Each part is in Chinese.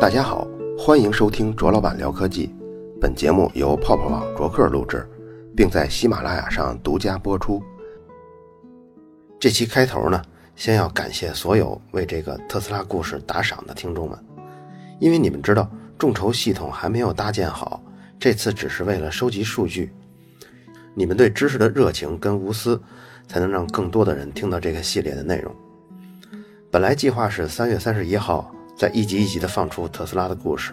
大家好，欢迎收听卓老板聊科技。本节目由泡泡网卓克录制，并在喜马拉雅上独家播出。这期开头呢，先要感谢所有为这个特斯拉故事打赏的听众们，因为你们知道众筹系统还没有搭建好，这次只是为了收集数据。你们对知识的热情跟无私，才能让更多的人听到这个系列的内容。本来计划是三月三十一号。在一集一集的放出特斯拉的故事，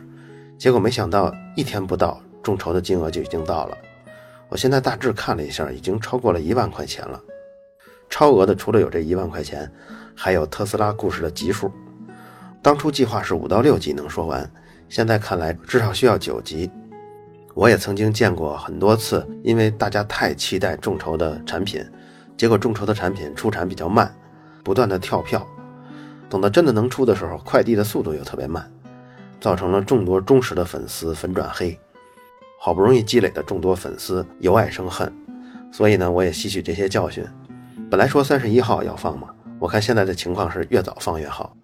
结果没想到一天不到，众筹的金额就已经到了。我现在大致看了一下，已经超过了一万块钱了。超额的除了有这一万块钱，还有特斯拉故事的集数。当初计划是五到六集能说完，现在看来至少需要九集。我也曾经见过很多次，因为大家太期待众筹的产品，结果众筹的产品出产比较慢，不断的跳票。等到真的能出的时候，快递的速度又特别慢，造成了众多忠实的粉丝粉转黑，好不容易积累的众多粉丝由爱生恨，所以呢，我也吸取这些教训。本来说三十一号要放嘛，我看现在的情况是越早放越好，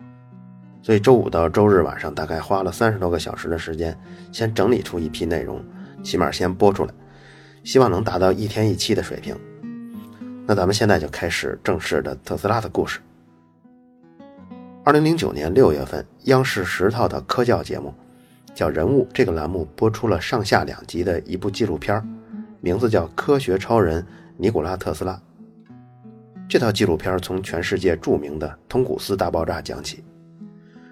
所以周五到周日晚上大概花了三十多个小时的时间，先整理出一批内容，起码先播出来，希望能达到一天一期的水平。那咱们现在就开始正式的特斯拉的故事。二零零九年六月份，央视十套的科教节目，叫《人物》这个栏目播出了上下两集的一部纪录片，名字叫《科学超人尼古拉特斯拉》。这套纪录片从全世界著名的通古斯大爆炸讲起，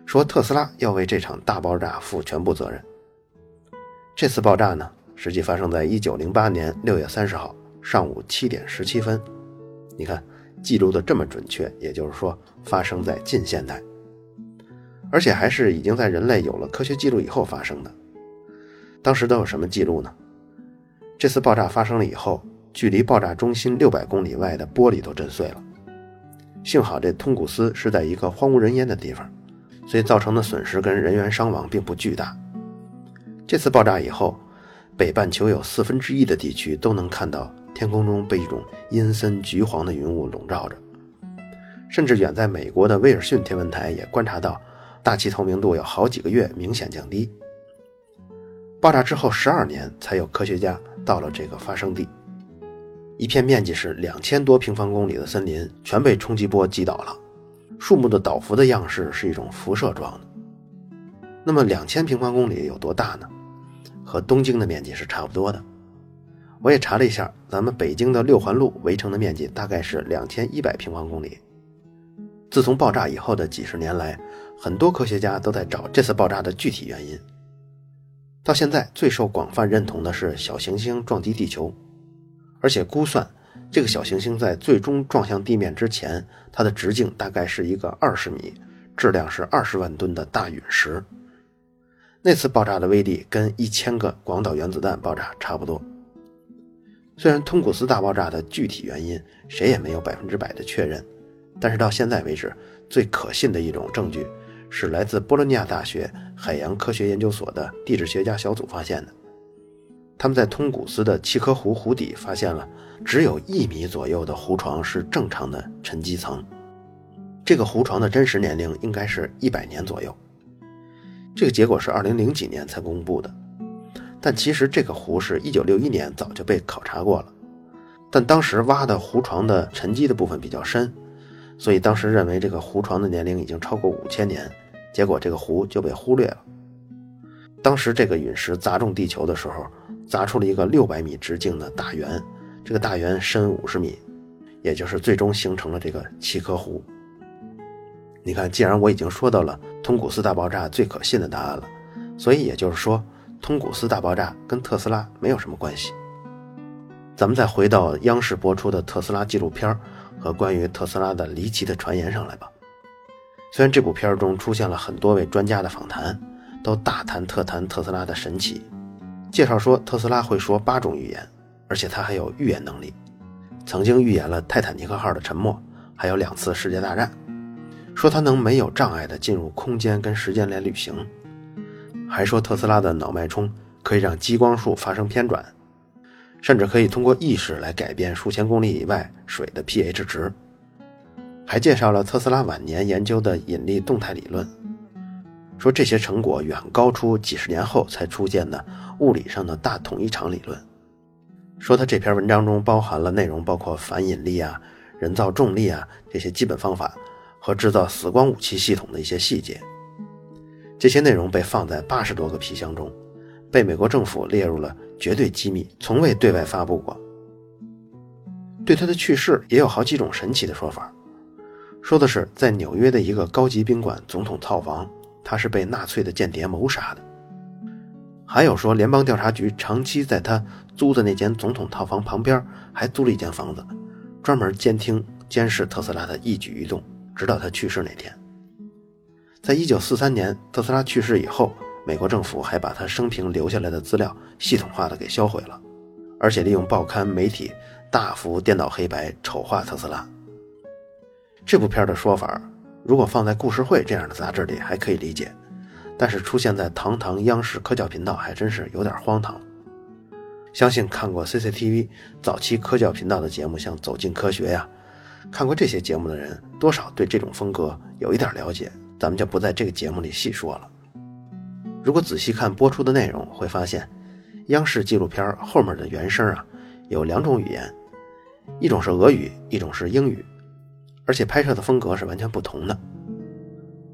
说特斯拉要为这场大爆炸负全部责任。这次爆炸呢，实际发生在一九零八年六月三十号上午七点十七分。你看。记录的这么准确，也就是说发生在近现代，而且还是已经在人类有了科学记录以后发生的。当时都有什么记录呢？这次爆炸发生了以后，距离爆炸中心六百公里外的玻璃都震碎了。幸好这通古斯是在一个荒无人烟的地方，所以造成的损失跟人员伤亡并不巨大。这次爆炸以后，北半球有四分之一的地区都能看到。天空中被一种阴森橘黄的云雾笼罩着，甚至远在美国的威尔逊天文台也观察到，大气透明度有好几个月明显降低。爆炸之后十二年，才有科学家到了这个发生地，一片面积是两千多平方公里的森林全被冲击波击倒了，树木的倒伏的样式是一种辐射状的。那么两千平方公里有多大呢？和东京的面积是差不多的。我也查了一下，咱们北京的六环路围城的面积大概是两千一百平方公里。自从爆炸以后的几十年来，很多科学家都在找这次爆炸的具体原因。到现在，最受广泛认同的是小行星撞击地球，而且估算这个小行星在最终撞向地面之前，它的直径大概是一个二十米、质量是二十万吨的大陨石。那次爆炸的威力跟一千个广岛原子弹爆炸差不多。虽然通古斯大爆炸的具体原因谁也没有百分之百的确认，但是到现在为止，最可信的一种证据是来自波罗尼亚大学海洋科学研究所的地质学家小组发现的。他们在通古斯的契科湖湖底发现了只有一米左右的湖床是正常的沉积层，这个湖床的真实年龄应该是一百年左右。这个结果是二零零几年才公布的。但其实这个湖是一九六一年早就被考察过了，但当时挖的湖床的沉积的部分比较深，所以当时认为这个湖床的年龄已经超过五千年，结果这个湖就被忽略了。当时这个陨石砸中地球的时候，砸出了一个六百米直径的大圆，这个大圆深五十米，也就是最终形成了这个契科湖。你看，既然我已经说到了通古斯大爆炸最可信的答案了，所以也就是说。通古斯大爆炸跟特斯拉没有什么关系。咱们再回到央视播出的特斯拉纪录片和关于特斯拉的离奇的传言上来吧。虽然这部片中出现了很多位专家的访谈，都大谈特谈特斯拉的神奇，介绍说特斯拉会说八种语言，而且他还有预言能力，曾经预言了泰坦尼克号的沉没，还有两次世界大战，说他能没有障碍地进入空间跟时间来旅行。还说特斯拉的脑脉冲可以让激光束发生偏转，甚至可以通过意识来改变数千公里以外水的 pH 值。还介绍了特斯拉晚年研究的引力动态理论，说这些成果远高出几十年后才出现的物理上的大统一场理论。说他这篇文章中包含了内容，包括反引力啊、人造重力啊这些基本方法和制造死光武器系统的一些细节。这些内容被放在八十多个皮箱中，被美国政府列入了绝对机密，从未对外发布过。对他的去世也有好几种神奇的说法，说的是在纽约的一个高级宾馆总统套房，他是被纳粹的间谍谋杀的。还有说，联邦调查局长期在他租的那间总统套房旁边还租了一间房子，专门监听监视特斯拉的一举一动，直到他去世那天。在一九四三年特斯拉去世以后，美国政府还把他生平留下来的资料系统化的给销毁了，而且利用报刊媒体大幅颠倒黑白，丑化特斯拉。这部片的说法，如果放在故事会这样的杂志里还可以理解。但是出现在堂堂央视科教频道还真是有点荒唐。相信看过 CCTV 早期科教频道的节目，像《走进科学》呀，看过这些节目的人，多少对这种风格有一点了解。咱们就不在这个节目里细说了。如果仔细看播出的内容，会发现，央视纪录片后面的原声啊，有两种语言，一种是俄语，一种是英语，而且拍摄的风格是完全不同的。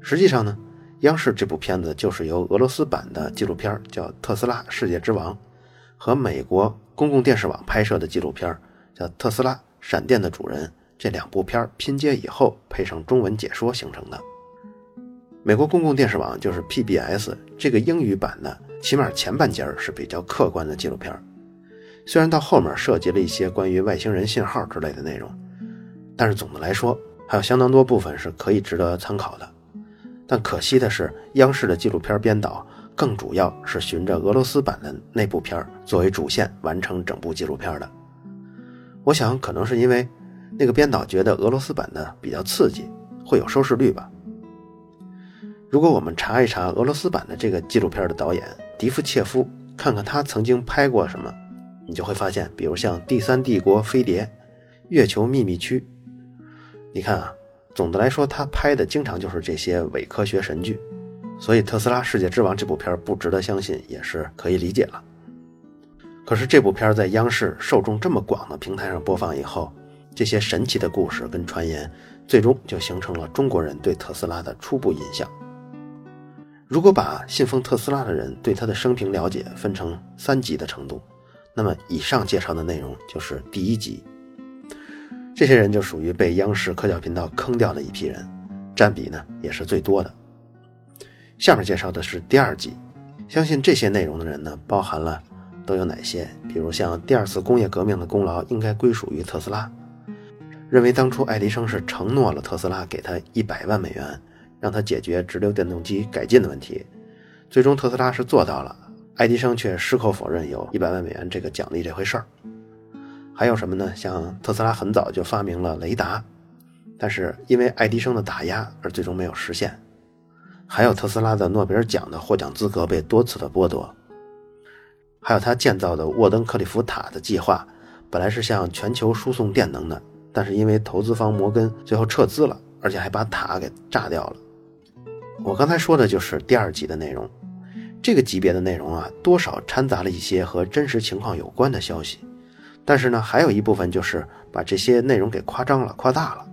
实际上呢。央视这部片子就是由俄罗斯版的纪录片叫《特斯拉：世界之王》，和美国公共电视网拍摄的纪录片叫《特斯拉：闪电的主人》这两部片拼接以后配上中文解说形成的。美国公共电视网就是 PBS 这个英语版的，起码前半截是比较客观的纪录片，虽然到后面涉及了一些关于外星人信号之类的内容，但是总的来说还有相当多部分是可以值得参考的。但可惜的是，央视的纪录片编导更主要是循着俄罗斯版的那部片作为主线完成整部纪录片的。我想，可能是因为那个编导觉得俄罗斯版的比较刺激，会有收视率吧。如果我们查一查俄罗斯版的这个纪录片的导演迪夫切夫，看看他曾经拍过什么，你就会发现，比如像《第三帝国飞碟》《月球秘密区》，你看啊。总的来说，他拍的经常就是这些伪科学神剧，所以《特斯拉世界之王》这部片不值得相信也是可以理解了。可是这部片在央视受众这么广的平台上播放以后，这些神奇的故事跟传言，最终就形成了中国人对特斯拉的初步印象。如果把信奉特斯拉的人对他的生平了解分成三级的程度，那么以上介绍的内容就是第一级。这些人就属于被央视科教频道坑掉的一批人，占比呢也是最多的。下面介绍的是第二集，相信这些内容的人呢，包含了都有哪些？比如像第二次工业革命的功劳应该归属于特斯拉，认为当初爱迪生是承诺了特斯拉给他一百万美元，让他解决直流电动机改进的问题，最终特斯拉是做到了，爱迪生却矢口否认有一百万美元这个奖励这回事儿。还有什么呢？像特斯拉很早就发明了雷达，但是因为爱迪生的打压而最终没有实现。还有特斯拉的诺贝尔奖的获奖资格被多次的剥夺。还有他建造的沃登克利夫塔的计划，本来是向全球输送电能的，但是因为投资方摩根最后撤资了，而且还把塔给炸掉了。我刚才说的就是第二集的内容，这个级别的内容啊，多少掺杂了一些和真实情况有关的消息。但是呢，还有一部分就是把这些内容给夸张了、夸大了。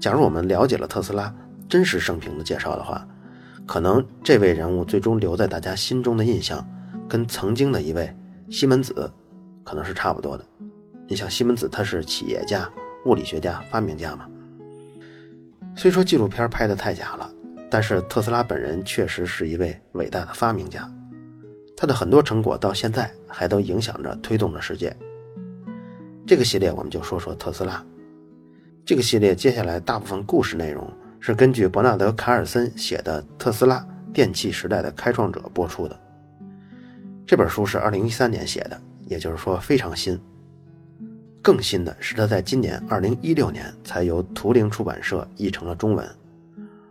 假如我们了解了特斯拉真实生平的介绍的话，可能这位人物最终留在大家心中的印象，跟曾经的一位西门子可能是差不多的。你想，西门子他是企业家、物理学家、发明家嘛？虽说纪录片拍的太假了，但是特斯拉本人确实是一位伟大的发明家。他的很多成果到现在还都影响着、推动着世界。这个系列我们就说说特斯拉。这个系列接下来大部分故事内容是根据伯纳德·卡尔森写的《特斯拉：电气时代的开创者》播出的。这本书是2013年写的，也就是说非常新。更新的是他在今年2016年才由图灵出版社译成了中文，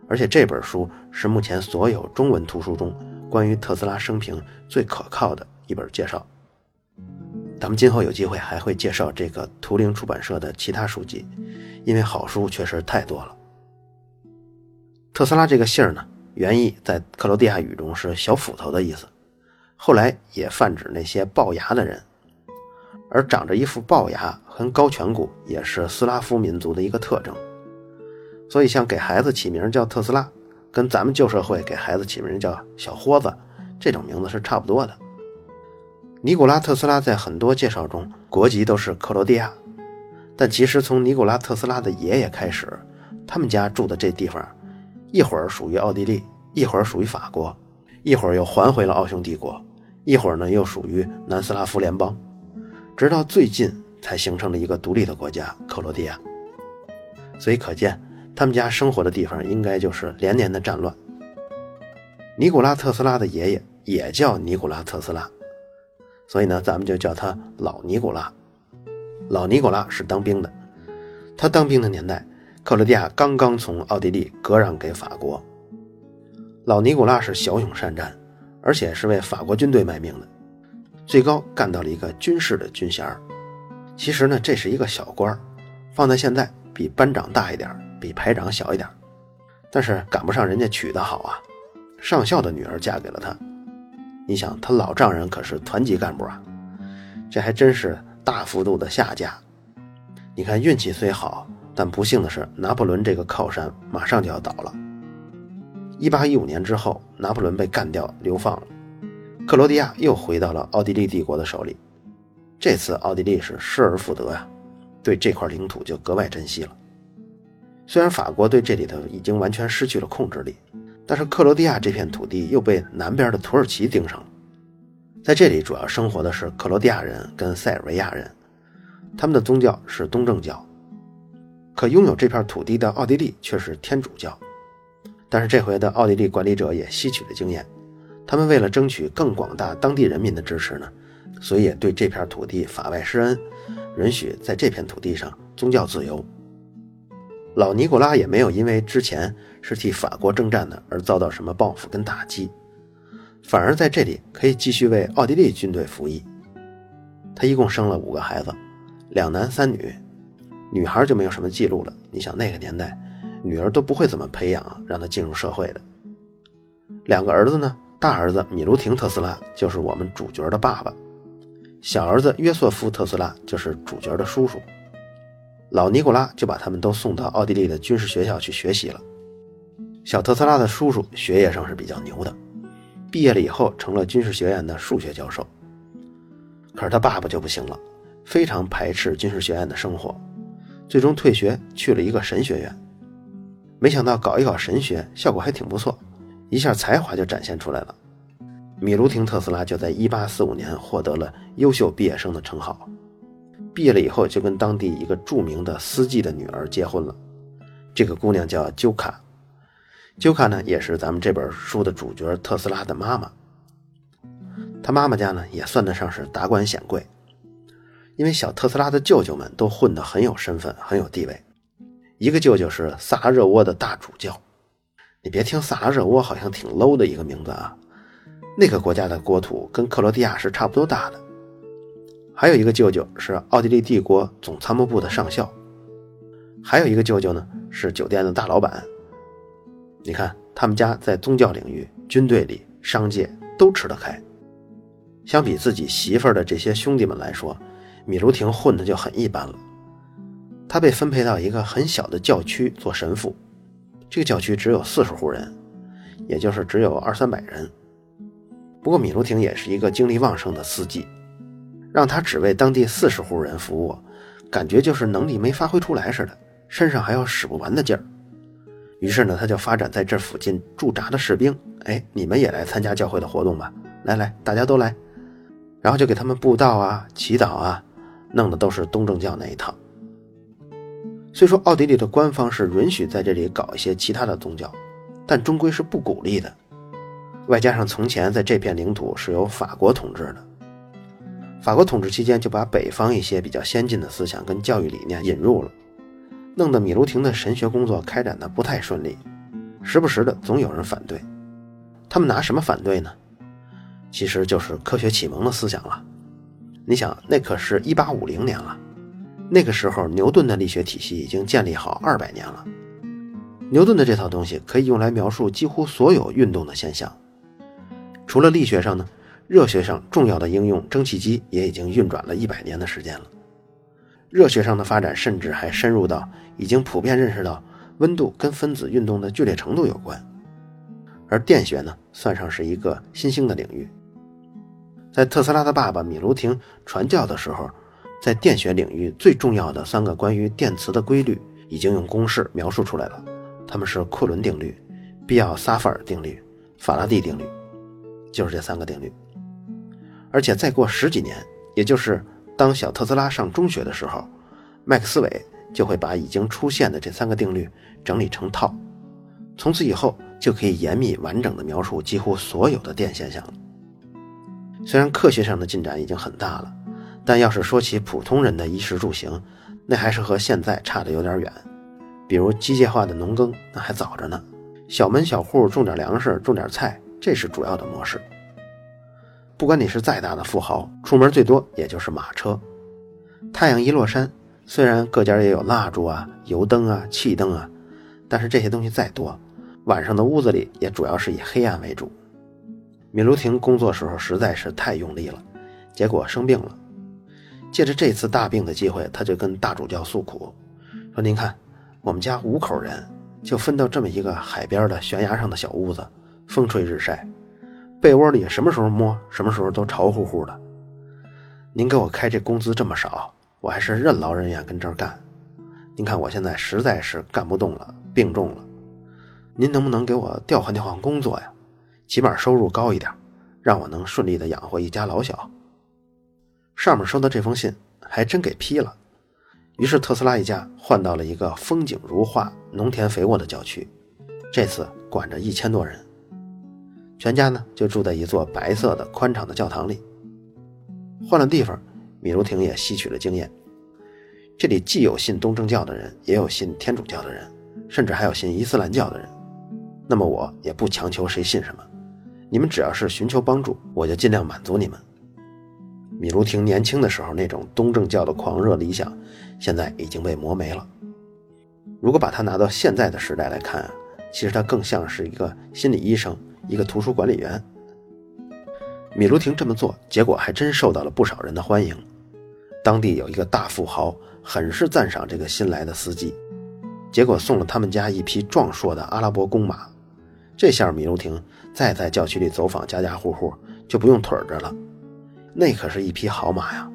而且这本书是目前所有中文图书中。关于特斯拉生平最可靠的一本介绍，咱们今后有机会还会介绍这个图灵出版社的其他书籍，因为好书确实太多了。特斯拉这个姓儿呢，原意在克罗地亚语中是小斧头的意思，后来也泛指那些龅牙的人。而长着一副龅牙和高颧骨也是斯拉夫民族的一个特征。所以，像给孩子起名叫特斯拉，跟咱们旧社会给孩子起名叫小豁子这种名字是差不多的。尼古拉特斯拉在很多介绍中国籍都是克罗地亚，但其实从尼古拉特斯拉的爷爷开始，他们家住的这地方。一会儿属于奥地利，一会儿属于法国，一会儿又还回了奥匈帝国，一会儿呢又属于南斯拉夫联邦，直到最近才形成了一个独立的国家克罗地亚。所以可见，他们家生活的地方应该就是连年的战乱。尼古拉特斯拉的爷爷也叫尼古拉特斯拉，所以呢，咱们就叫他老尼古拉。老尼古拉是当兵的，他当兵的年代。克罗地亚刚刚从奥地利割让给法国，老尼古拉是骁勇善战，而且是为法国军队卖命的，最高干到了一个军事的军衔其实呢，这是一个小官放在现在比班长大一点，比排长小一点，但是赶不上人家娶的好啊，上校的女儿嫁给了他。你想，他老丈人可是团级干部啊，这还真是大幅度的下嫁。你看运气虽好。但不幸的是，拿破仑这个靠山马上就要倒了。一八一五年之后，拿破仑被干掉流放了，克罗地亚又回到了奥地利帝国的手里。这次奥地利是失而复得呀，对这块领土就格外珍惜了。虽然法国对这里头已经完全失去了控制力，但是克罗地亚这片土地又被南边的土耳其盯上了。在这里主要生活的是克罗地亚人跟塞尔维亚人，他们的宗教是东正教。可拥有这片土地的奥地利却是天主教，但是这回的奥地利管理者也吸取了经验，他们为了争取更广大当地人民的支持呢，所以对这片土地法外施恩，允许在这片土地上宗教自由。老尼古拉也没有因为之前是替法国征战的而遭到什么报复跟打击，反而在这里可以继续为奥地利军队服役。他一共生了五个孩子，两男三女。女孩就没有什么记录了。你想那个年代，女儿都不会怎么培养，让她进入社会的。两个儿子呢，大儿子米卢廷特斯拉就是我们主角的爸爸，小儿子约瑟夫特斯拉就是主角的叔叔。老尼古拉就把他们都送到奥地利的军事学校去学习了。小特斯拉的叔叔学业上是比较牛的，毕业了以后成了军事学院的数学教授。可是他爸爸就不行了，非常排斥军事学院的生活。最终退学去了一个神学院，没想到搞一搞神学效果还挺不错，一下才华就展现出来了。米卢廷特斯拉就在1845年获得了优秀毕业生的称号。毕业了以后就跟当地一个著名的司机的女儿结婚了，这个姑娘叫鸠卡。鸠卡呢也是咱们这本书的主角特斯拉的妈妈。他妈妈家呢也算得上是达官显贵。因为小特斯拉的舅舅们都混得很有身份、很有地位。一个舅舅是萨拉热窝的大主教，你别听萨拉热窝好像挺 low 的一个名字啊，那个国家的国土跟克罗地亚是差不多大的。还有一个舅舅是奥地利帝国总参谋部的上校，还有一个舅舅呢是酒店的大老板。你看他们家在宗教领域、军队里、商界都吃得开。相比自己媳妇儿的这些兄弟们来说，米卢廷混的就很一般了，他被分配到一个很小的教区做神父，这个教区只有四十户人，也就是只有二三百人。不过米卢廷也是一个精力旺盛的司机，让他只为当地四十户人服务，感觉就是能力没发挥出来似的，身上还要使不完的劲儿。于是呢，他就发展在这附近驻扎的士兵，哎，你们也来参加教会的活动吧，来来，大家都来，然后就给他们布道啊，祈祷啊。弄的都是东正教那一套。虽说奥地利的官方是允许在这里搞一些其他的宗教，但终归是不鼓励的。外加上从前在这片领土是由法国统治的，法国统治期间就把北方一些比较先进的思想跟教育理念引入了，弄得米卢廷的神学工作开展的不太顺利，时不时的总有人反对。他们拿什么反对呢？其实就是科学启蒙的思想了。你想，那可是一八五零年了，那个时候牛顿的力学体系已经建立好二百年了。牛顿的这套东西可以用来描述几乎所有运动的现象。除了力学上呢，热学上重要的应用蒸汽机也已经运转了一百年的时间了。热学上的发展甚至还深入到已经普遍认识到温度跟分子运动的剧烈程度有关。而电学呢，算上是一个新兴的领域。在特斯拉的爸爸米卢廷传教的时候，在电学领域最重要的三个关于电磁的规律已经用公式描述出来了，它们是库伦定律、必要萨弗尔定律、法拉第定律，就是这三个定律。而且再过十几年，也就是当小特斯拉上中学的时候，麦克斯韦就会把已经出现的这三个定律整理成套，从此以后就可以严密完整的描述几乎所有的电现象了。虽然科学上的进展已经很大了，但要是说起普通人的衣食住行，那还是和现在差得有点远。比如机械化的农耕，那还早着呢。小门小户种点粮食，种点菜，这是主要的模式。不管你是再大的富豪，出门最多也就是马车。太阳一落山，虽然各家也有蜡烛啊、油灯啊、气灯啊，但是这些东西再多，晚上的屋子里也主要是以黑暗为主。米卢廷工作时候实在是太用力了，结果生病了。借着这次大病的机会，他就跟大主教诉苦，说：“您看，我们家五口人就分到这么一个海边的悬崖上的小屋子，风吹日晒，被窝里什么时候摸，什么时候都潮乎乎的。您给我开这工资这么少，我还是任劳任怨跟这儿干。您看我现在实在是干不动了，病重了，您能不能给我调换调换工作呀？”起码收入高一点，让我能顺利的养活一家老小。上面收到这封信，还真给批了。于是特斯拉一家换到了一个风景如画、农田肥沃的郊区，这次管着一千多人。全家呢就住在一座白色的宽敞的教堂里。换了地方，米卢廷也吸取了经验。这里既有信东正教的人，也有信天主教的人，甚至还有信伊斯兰教的人。那么我也不强求谁信什么。你们只要是寻求帮助，我就尽量满足你们。米卢廷年轻的时候那种东正教的狂热理想，现在已经被磨没了。如果把他拿到现在的时代来看，其实他更像是一个心理医生，一个图书管理员。米卢廷这么做，结果还真受到了不少人的欢迎。当地有一个大富豪，很是赞赏这个新来的司机，结果送了他们家一匹壮硕的阿拉伯公马。这下米卢廷再在教区里走访家家户户就不用腿着了，那可是一匹好马呀！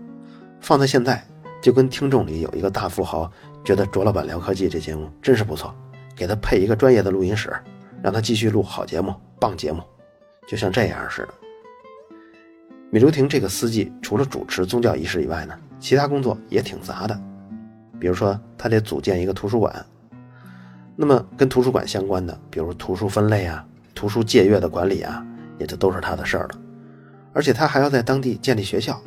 放在现在，就跟听众里有一个大富豪觉得卓老板聊科技这节目真是不错，给他配一个专业的录音室，让他继续录好节目、棒节目，就像这样似的。米卢廷这个司机除了主持宗教仪式以外呢，其他工作也挺杂的，比如说他得组建一个图书馆。那么，跟图书馆相关的，比如图书分类啊、图书借阅的管理啊，也就都是他的事儿了。而且他还要在当地建立学校。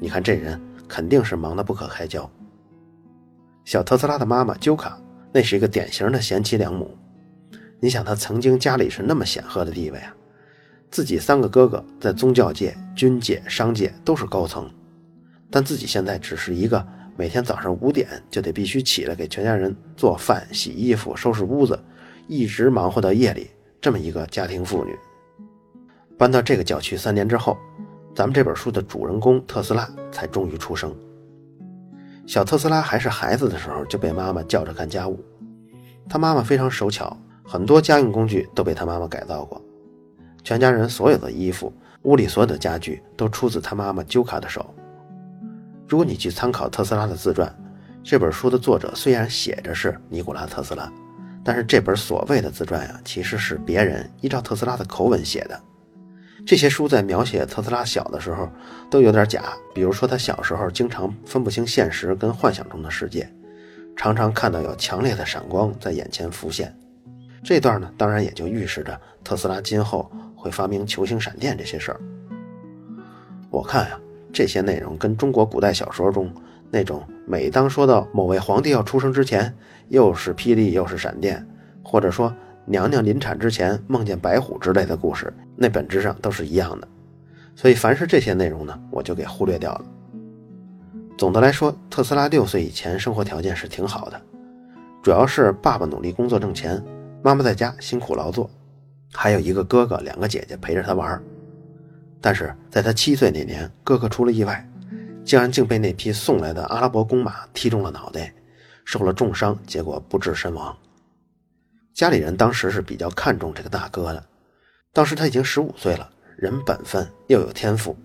你看这人肯定是忙得不可开交。小特斯拉的妈妈鸠卡，那是一个典型的贤妻良母。你想，他曾经家里是那么显赫的地位啊，自己三个哥哥在宗教界、军界、商界都是高层，但自己现在只是一个。每天早上五点就得必须起来给全家人做饭、洗衣服、收拾屋子，一直忙活到夜里。这么一个家庭妇女，搬到这个郊区三年之后，咱们这本书的主人公特斯拉才终于出生。小特斯拉还是孩子的时候就被妈妈叫着干家务，他妈妈非常手巧，很多家用工具都被他妈妈改造过。全家人所有的衣服、屋里所有的家具都出自他妈妈鸠卡的手。如果你去参考特斯拉的自传，这本书的作者虽然写着是尼古拉特斯拉，但是这本所谓的自传呀，其实是别人依照特斯拉的口吻写的。这些书在描写特斯拉小的时候都有点假，比如说他小时候经常分不清现实跟幻想中的世界，常常看到有强烈的闪光在眼前浮现。这段呢，当然也就预示着特斯拉今后会发明球形闪电这些事儿。我看呀。这些内容跟中国古代小说中那种每当说到某位皇帝要出生之前，又是霹雳又是闪电，或者说娘娘临产之前梦见白虎之类的故事，那本质上都是一样的。所以凡是这些内容呢，我就给忽略掉了。总的来说，特斯拉六岁以前生活条件是挺好的，主要是爸爸努力工作挣钱，妈妈在家辛苦劳作，还有一个哥哥、两个姐姐陪着他玩。但是在他七岁那年，哥哥出了意外，竟然竟被那匹送来的阿拉伯公马踢中了脑袋，受了重伤，结果不治身亡。家里人当时是比较看重这个大哥的，当时他已经十五岁了，人本分又有天赋，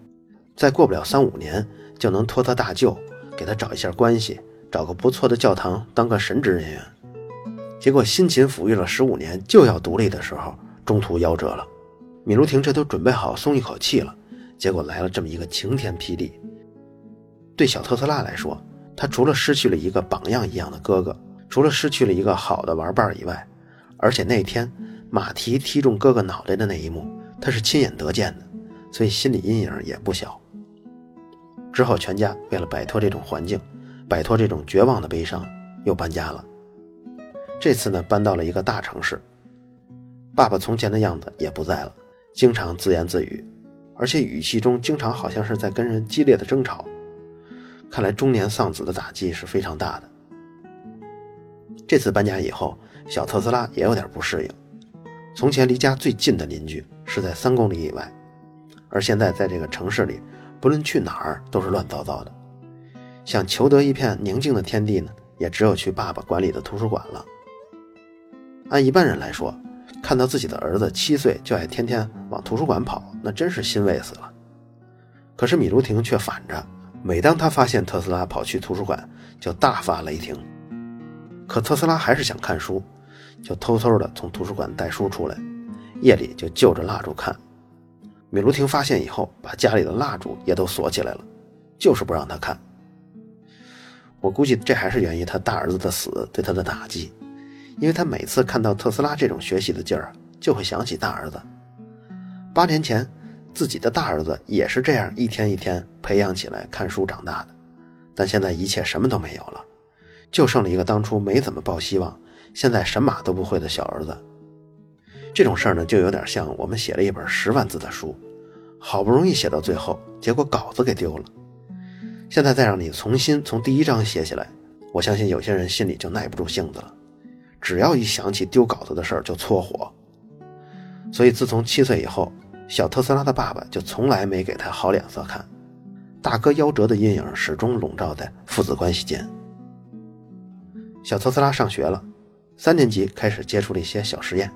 再过不了三五年就能托他大舅给他找一下关系，找个不错的教堂当个神职人员。结果辛勤抚育了十五年，就要独立的时候，中途夭折了。米卢廷这都准备好松一口气了，结果来了这么一个晴天霹雳。对小特斯拉来说，他除了失去了一个榜样一样的哥哥，除了失去了一个好的玩伴以外，而且那天马蹄踢中哥哥脑袋的那一幕，他是亲眼得见的，所以心理阴影也不小。之后，全家为了摆脱这种环境，摆脱这种绝望的悲伤，又搬家了。这次呢，搬到了一个大城市。爸爸从前的样子也不在了，经常自言自语，而且语气中经常好像是在跟人激烈的争吵。看来中年丧子的打击是非常大的。这次搬家以后。小特斯拉也有点不适应。从前离家最近的邻居是在三公里以外，而现在在这个城市里，不论去哪儿都是乱糟糟的。想求得一片宁静的天地呢，也只有去爸爸管理的图书馆了。按一般人来说，看到自己的儿子七岁就爱天天往图书馆跑，那真是欣慰死了。可是米卢廷却反着，每当他发现特斯拉跑去图书馆，就大发雷霆。可特斯拉还是想看书。就偷偷的从图书馆带书出来，夜里就就着蜡烛看。米卢廷发现以后，把家里的蜡烛也都锁起来了，就是不让他看。我估计这还是源于他大儿子的死对他的打击，因为他每次看到特斯拉这种学习的劲儿，就会想起大儿子。八年前，自己的大儿子也是这样一天一天培养起来看书长大的，但现在一切什么都没有了，就剩了一个当初没怎么抱希望。现在神马都不会的小儿子，这种事儿呢，就有点像我们写了一本十万字的书，好不容易写到最后，结果稿子给丢了。现在再让你重新从第一章写起来，我相信有些人心里就耐不住性子了，只要一想起丢稿子的事儿就搓火。所以自从七岁以后，小特斯拉的爸爸就从来没给他好脸色看，大哥夭折的阴影始终笼罩在父子关系间。小特斯拉上学了。三年级开始接触了一些小实验，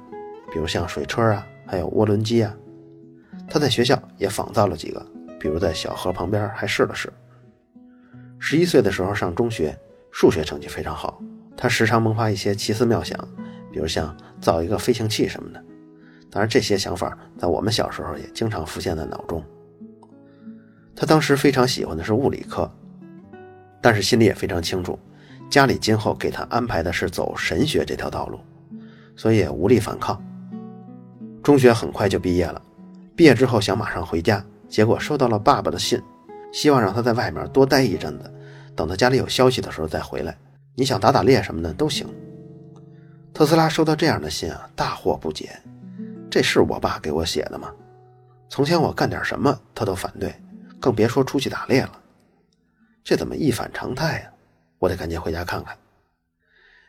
比如像水车啊，还有涡轮机啊。他在学校也仿造了几个，比如在小河旁边还试了试。十一岁的时候上中学，数学成绩非常好，他时常萌发一些奇思妙想，比如像造一个飞行器什么的。当然，这些想法在我们小时候也经常浮现在脑中。他当时非常喜欢的是物理课，但是心里也非常清楚。家里今后给他安排的是走神学这条道路，所以也无力反抗。中学很快就毕业了，毕业之后想马上回家，结果收到了爸爸的信，希望让他在外面多待一阵子，等他家里有消息的时候再回来。你想打打猎什么的都行。特斯拉收到这样的信啊，大惑不解，这是我爸给我写的吗？从前我干点什么他都反对，更别说出去打猎了，这怎么一反常态呀？我得赶紧回家看看。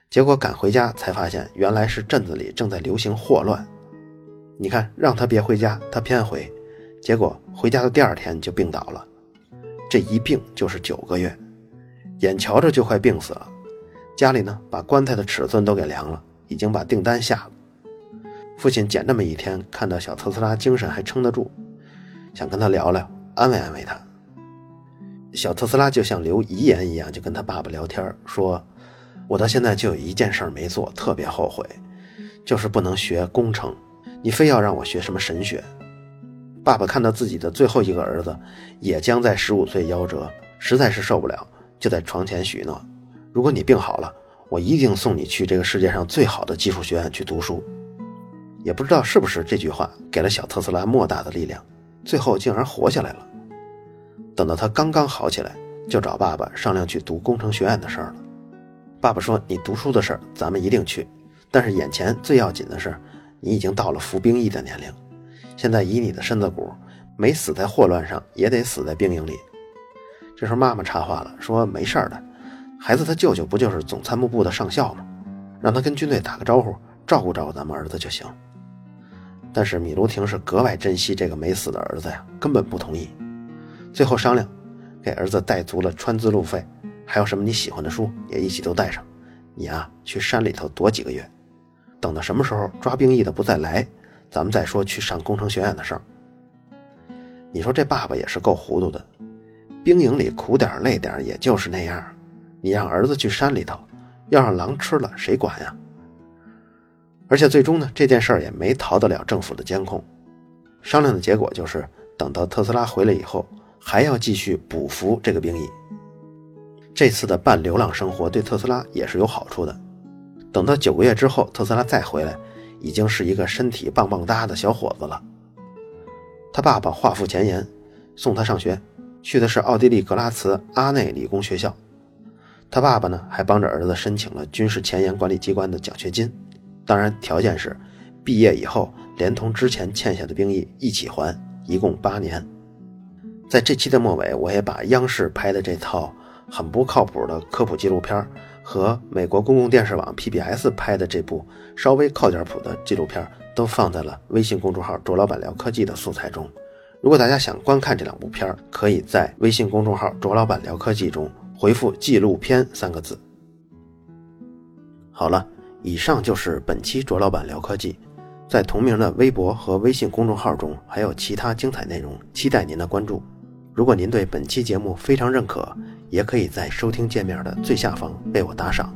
结果赶回家才发现，原来是镇子里正在流行霍乱。你看，让他别回家，他偏回。结果回家的第二天就病倒了，这一病就是九个月，眼瞧着就快病死了。家里呢，把棺材的尺寸都给量了，已经把订单下了。父亲捡这么一天，看到小特斯拉精神还撑得住，想跟他聊聊，安慰安慰他。小特斯拉就像留遗言一样，就跟他爸爸聊天，说：“我到现在就有一件事没做，特别后悔，就是不能学工程。你非要让我学什么神学。”爸爸看到自己的最后一个儿子也将在十五岁夭折，实在是受不了，就在床前许诺：“如果你病好了，我一定送你去这个世界上最好的技术学院去读书。”也不知道是不是这句话给了小特斯拉莫大的力量，最后竟然活下来了。等到他刚刚好起来，就找爸爸商量去读工程学院的事儿了。爸爸说：“你读书的事儿，咱们一定去。但是眼前最要紧的是，你已经到了服兵役的年龄。现在以你的身子骨，没死在霍乱上，也得死在兵营里。”这时候妈妈插话了，说：“没事儿的，孩子他舅舅不就是总参谋部的上校吗？让他跟军队打个招呼，照顾照顾咱们儿子就行。但是米卢廷是格外珍惜这个没死的儿子呀，根本不同意。最后商量，给儿子带足了穿资路费，还有什么你喜欢的书也一起都带上。你啊，去山里头躲几个月，等到什么时候抓兵役的不再来，咱们再说去上工程学院的事儿。你说这爸爸也是够糊涂的，兵营里苦点累点也就是那样，你让儿子去山里头，要让狼吃了谁管呀？而且最终呢，这件事儿也没逃得了政府的监控。商量的结果就是，等到特斯拉回来以后，还要继续补服这个兵役。这次的半流浪生活对特斯拉也是有好处的。等到九个月之后，特斯拉再回来，已经是一个身体棒棒哒的小伙子了。他爸爸画腹前言，送他上学，去的是奥地利格拉茨阿内理工学校。他爸爸呢，还帮着儿子申请了军事前沿管理机关的奖学金。当然，条件是毕业以后连同之前欠下的兵役一起还，一共八年。在这期的末尾，我也把央视拍的这套很不靠谱的科普纪录片和美国公共电视网 PBS 拍的这部稍微靠点谱的纪录片都放在了微信公众号“卓老板聊科技”的素材中。如果大家想观看这两部片可以在微信公众号“卓老板聊科技”中回复“纪录片”三个字。好了。以上就是本期卓老板聊科技，在同名的微博和微信公众号中还有其他精彩内容，期待您的关注。如果您对本期节目非常认可，也可以在收听界面的最下方为我打赏。